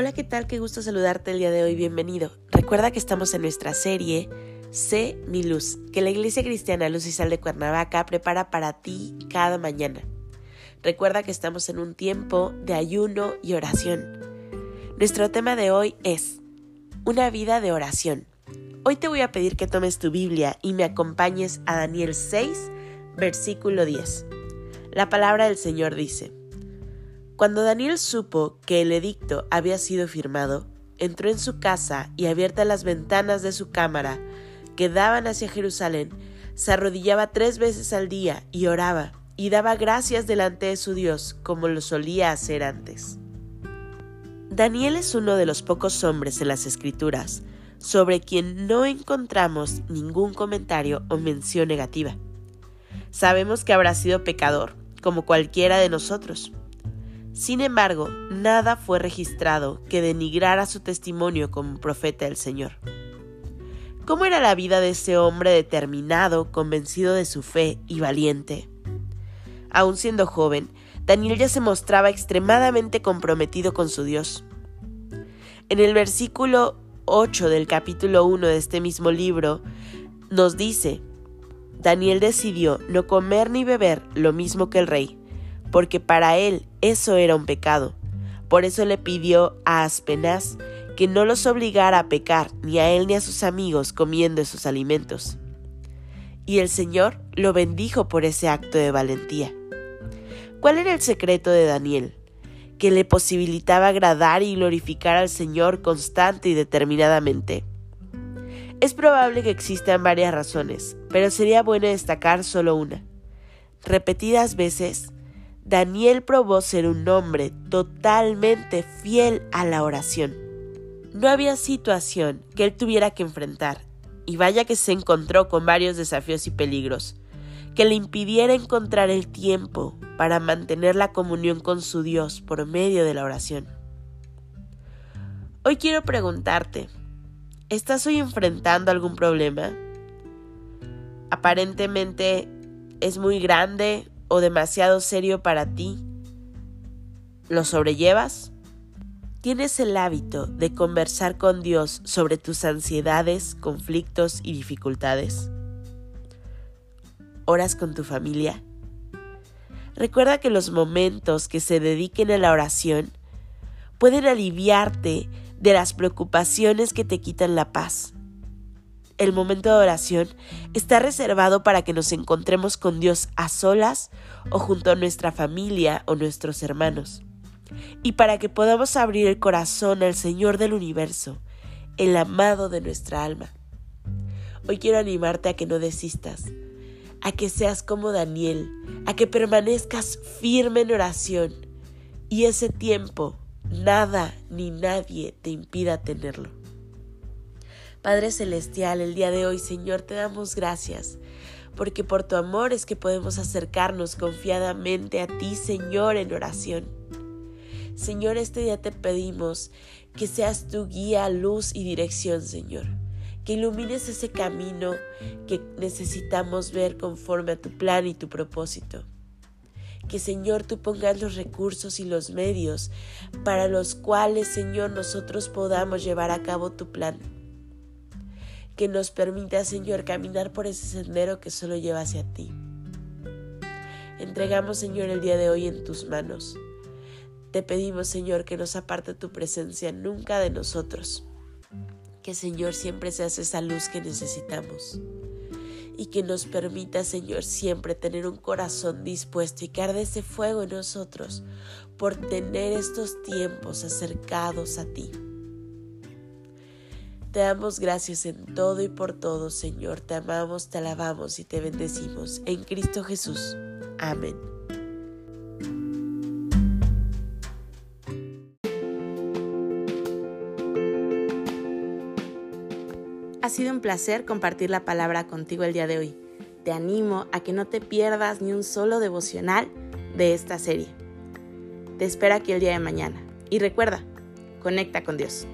Hola, ¿qué tal? Qué gusto saludarte el día de hoy. Bienvenido. Recuerda que estamos en nuestra serie Sé mi luz, que la Iglesia Cristiana Luz y Sal de Cuernavaca prepara para ti cada mañana. Recuerda que estamos en un tiempo de ayuno y oración. Nuestro tema de hoy es una vida de oración. Hoy te voy a pedir que tomes tu Biblia y me acompañes a Daniel 6, versículo 10. La palabra del Señor dice, cuando Daniel supo que el edicto había sido firmado, entró en su casa y abiertas las ventanas de su cámara que daban hacia Jerusalén, se arrodillaba tres veces al día y oraba y daba gracias delante de su Dios como lo solía hacer antes. Daniel es uno de los pocos hombres en las Escrituras sobre quien no encontramos ningún comentario o mención negativa. Sabemos que habrá sido pecador, como cualquiera de nosotros, sin embargo, nada fue registrado que denigrara su testimonio como profeta del Señor. ¿Cómo era la vida de ese hombre determinado, convencido de su fe y valiente? Aun siendo joven, Daniel ya se mostraba extremadamente comprometido con su Dios. En el versículo 8 del capítulo 1 de este mismo libro, nos dice, Daniel decidió no comer ni beber lo mismo que el rey, porque para él eso era un pecado. Por eso le pidió a Aspenaz que no los obligara a pecar ni a él ni a sus amigos comiendo esos alimentos. Y el Señor lo bendijo por ese acto de valentía. ¿Cuál era el secreto de Daniel? Que le posibilitaba agradar y glorificar al Señor constante y determinadamente. Es probable que existan varias razones, pero sería bueno destacar solo una. Repetidas veces, Daniel probó ser un hombre totalmente fiel a la oración. No había situación que él tuviera que enfrentar, y vaya que se encontró con varios desafíos y peligros, que le impidiera encontrar el tiempo para mantener la comunión con su Dios por medio de la oración. Hoy quiero preguntarte, ¿estás hoy enfrentando algún problema? Aparentemente es muy grande o demasiado serio para ti? ¿Lo sobrellevas? ¿Tienes el hábito de conversar con Dios sobre tus ansiedades, conflictos y dificultades? ¿Oras con tu familia? Recuerda que los momentos que se dediquen a la oración pueden aliviarte de las preocupaciones que te quitan la paz el momento de oración está reservado para que nos encontremos con Dios a solas o junto a nuestra familia o nuestros hermanos, y para que podamos abrir el corazón al Señor del universo, el amado de nuestra alma. Hoy quiero animarte a que no desistas, a que seas como Daniel, a que permanezcas firme en oración, y ese tiempo nada ni nadie te impida tenerlo. Padre Celestial, el día de hoy, Señor, te damos gracias, porque por tu amor es que podemos acercarnos confiadamente a ti, Señor, en oración. Señor, este día te pedimos que seas tu guía, luz y dirección, Señor. Que ilumines ese camino que necesitamos ver conforme a tu plan y tu propósito. Que Señor tú pongas los recursos y los medios para los cuales Señor nosotros podamos llevar a cabo tu plan que nos permita, Señor, caminar por ese sendero que solo lleva hacia ti. Entregamos, Señor, el día de hoy en tus manos. Te pedimos, Señor, que nos aparte tu presencia nunca de nosotros. Que, Señor, siempre seas esa luz que necesitamos. Y que nos permita, Señor, siempre tener un corazón dispuesto y que arde ese fuego en nosotros por tener estos tiempos acercados a ti. Te damos gracias en todo y por todo, Señor. Te amamos, te alabamos y te bendecimos. En Cristo Jesús. Amén. Ha sido un placer compartir la palabra contigo el día de hoy. Te animo a que no te pierdas ni un solo devocional de esta serie. Te espero aquí el día de mañana. Y recuerda, conecta con Dios.